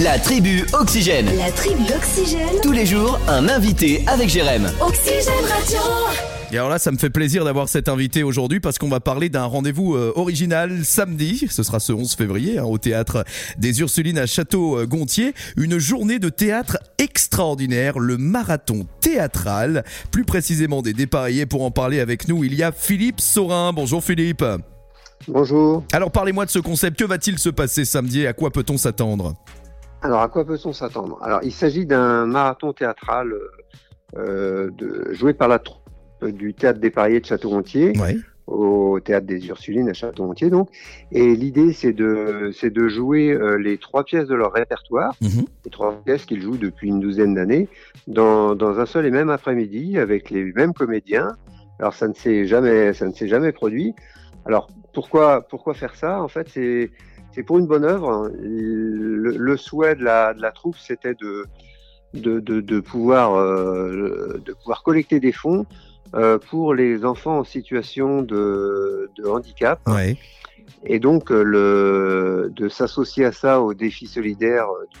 La tribu Oxygène. La tribu Oxygène. Tous les jours, un invité avec Jérém. Oxygène Radio. Et alors là, ça me fait plaisir d'avoir cet invité aujourd'hui parce qu'on va parler d'un rendez-vous euh, original samedi. Ce sera ce 11 février hein, au théâtre des Ursulines à Château-Gontier. Une journée de théâtre extraordinaire, le marathon théâtral. Plus précisément des dépareillés pour en parler avec nous. Il y a Philippe Saurin. Bonjour Philippe. Bonjour. Alors parlez-moi de ce concept. Que va-t-il se passer samedi? Et à quoi peut-on s'attendre? Alors, à quoi peut-on s'attendre? Alors, il s'agit d'un marathon théâtral euh, de, joué par la troupe du théâtre des Pariers de Château-Gontier Ouais. au théâtre des Ursulines à Château-Gontier. Donc, et l'idée, c'est de, c'est de jouer euh, les trois pièces de leur répertoire, Mhm. les trois pièces qu'ils jouent depuis une douzaine d'années, dans, dans un seul et même après-midi avec les mêmes comédiens. Alors, ça ne s'est jamais, ça ne s'est jamais produit. Alors, pourquoi, pourquoi faire ça? En fait, c'est c'est pour une bonne œuvre. Le, le souhait de la, de la troupe, c'était de, de, de, de pouvoir, euh, de pouvoir collecter des fonds euh, pour les enfants en situation de, de handicap. Ouais. Et donc, euh, le, de s'associer à ça au défi solidaire, du,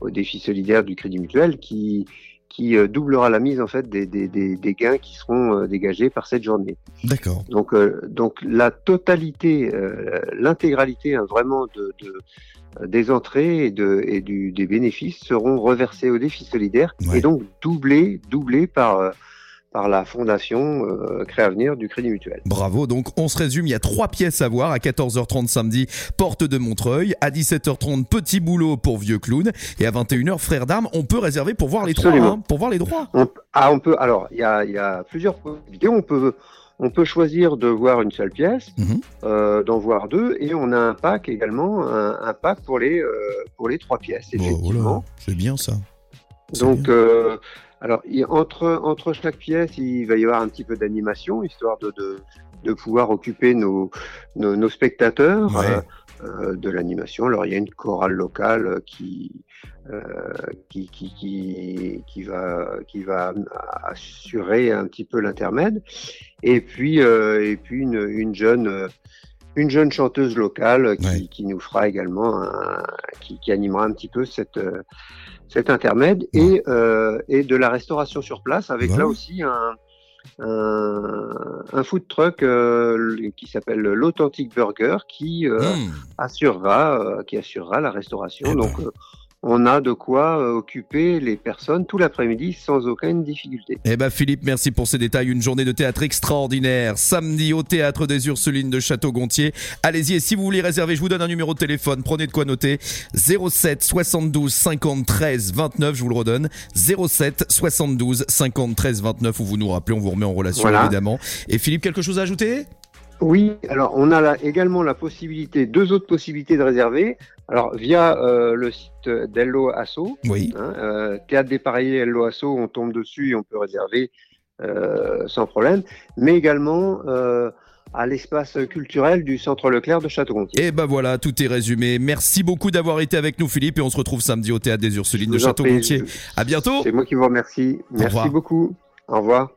au défi solidaire du Crédit Mutuel, qui, qui euh, doublera la mise en fait des, des, des, des gains qui seront euh, dégagés par cette journée. D'accord. Donc, euh, donc la totalité, euh, l'intégralité hein, vraiment de, de, euh, des entrées et, de, et du, des bénéfices seront reversés au défi solidaire Ouais. et donc doublés, doublés par, euh, par la fondation euh, Créavenir du Crédit Mutuel. Bravo. Donc, on se résume. Il y a trois pièces à voir. À 14h30 samedi, Porte de Montreuil. À 17h30, Petit Boulot pour Vieux Clown. Et à 21h, Frères d'Armes. On peut réserver pour voir les trois. hein, pour voir les droits. On, ah, on peut. Alors, il y a, il y a plusieurs possibilités. On peut, on peut choisir de voir une seule pièce, Mhm. euh, d'en voir deux, et on a un pack également, un, un pack pour les, euh, pour les trois pièces. Oh, Effectivement. voilà. C'est bien ça. Donc, euh, alors, entre, entre chaque pièce, il va y avoir un petit peu d'animation, histoire de, de, de pouvoir occuper nos, nos, nos spectateurs Ouais. euh, euh, de l'animation. Alors, il y a une chorale locale euh, qui, euh, qui, qui, qui, qui, va, qui va assurer un petit peu l'intermède. Et puis, euh, et puis une, une jeune. une jeune chanteuse locale qui, Ouais. qui nous fera également un, qui, qui animera un petit peu cette, euh, cet intermède et, euh, et de la restauration sur place avec Ouais. là aussi un, un, un food truck euh, qui s'appelle l'Authentic Burger qui euh, Mmh. assurera euh, qui assurera la restauration. Eh ben. Donc euh, on a de quoi euh, occuper les personnes tout l'après-midi sans aucune difficulté. Eh ben Philippe, merci pour ces détails. Une journée de théâtre extraordinaire. Samedi au théâtre des Ursulines de Château-Gontier. Allez-y et si vous voulez réserver, je vous donne un numéro de téléphone. Prenez de quoi noter. 07 72 50 13 29. Je vous le redonne. 07 72 50 13 29 où vous nous rappelez. On vous remet en relation Voilà. évidemment. Et Philippe, quelque chose à ajouter? Oui, alors on a là également la possibilité, deux autres possibilités de réserver. Alors via euh, le site d'Hello Asso, Oui. hein, euh, Théâtre dépareillé Hello Asso, on tombe dessus et on peut réserver euh, sans problème, mais également euh, à l'espace culturel du Centre Leclerc de Château-Gontier. Et ben voilà, tout est résumé. Merci beaucoup d'avoir été avec nous Philippe et on se retrouve samedi au théâtre des Ursulines de Château-Gontier. À bientôt. C'est moi qui vous remercie. Merci beaucoup. Au revoir.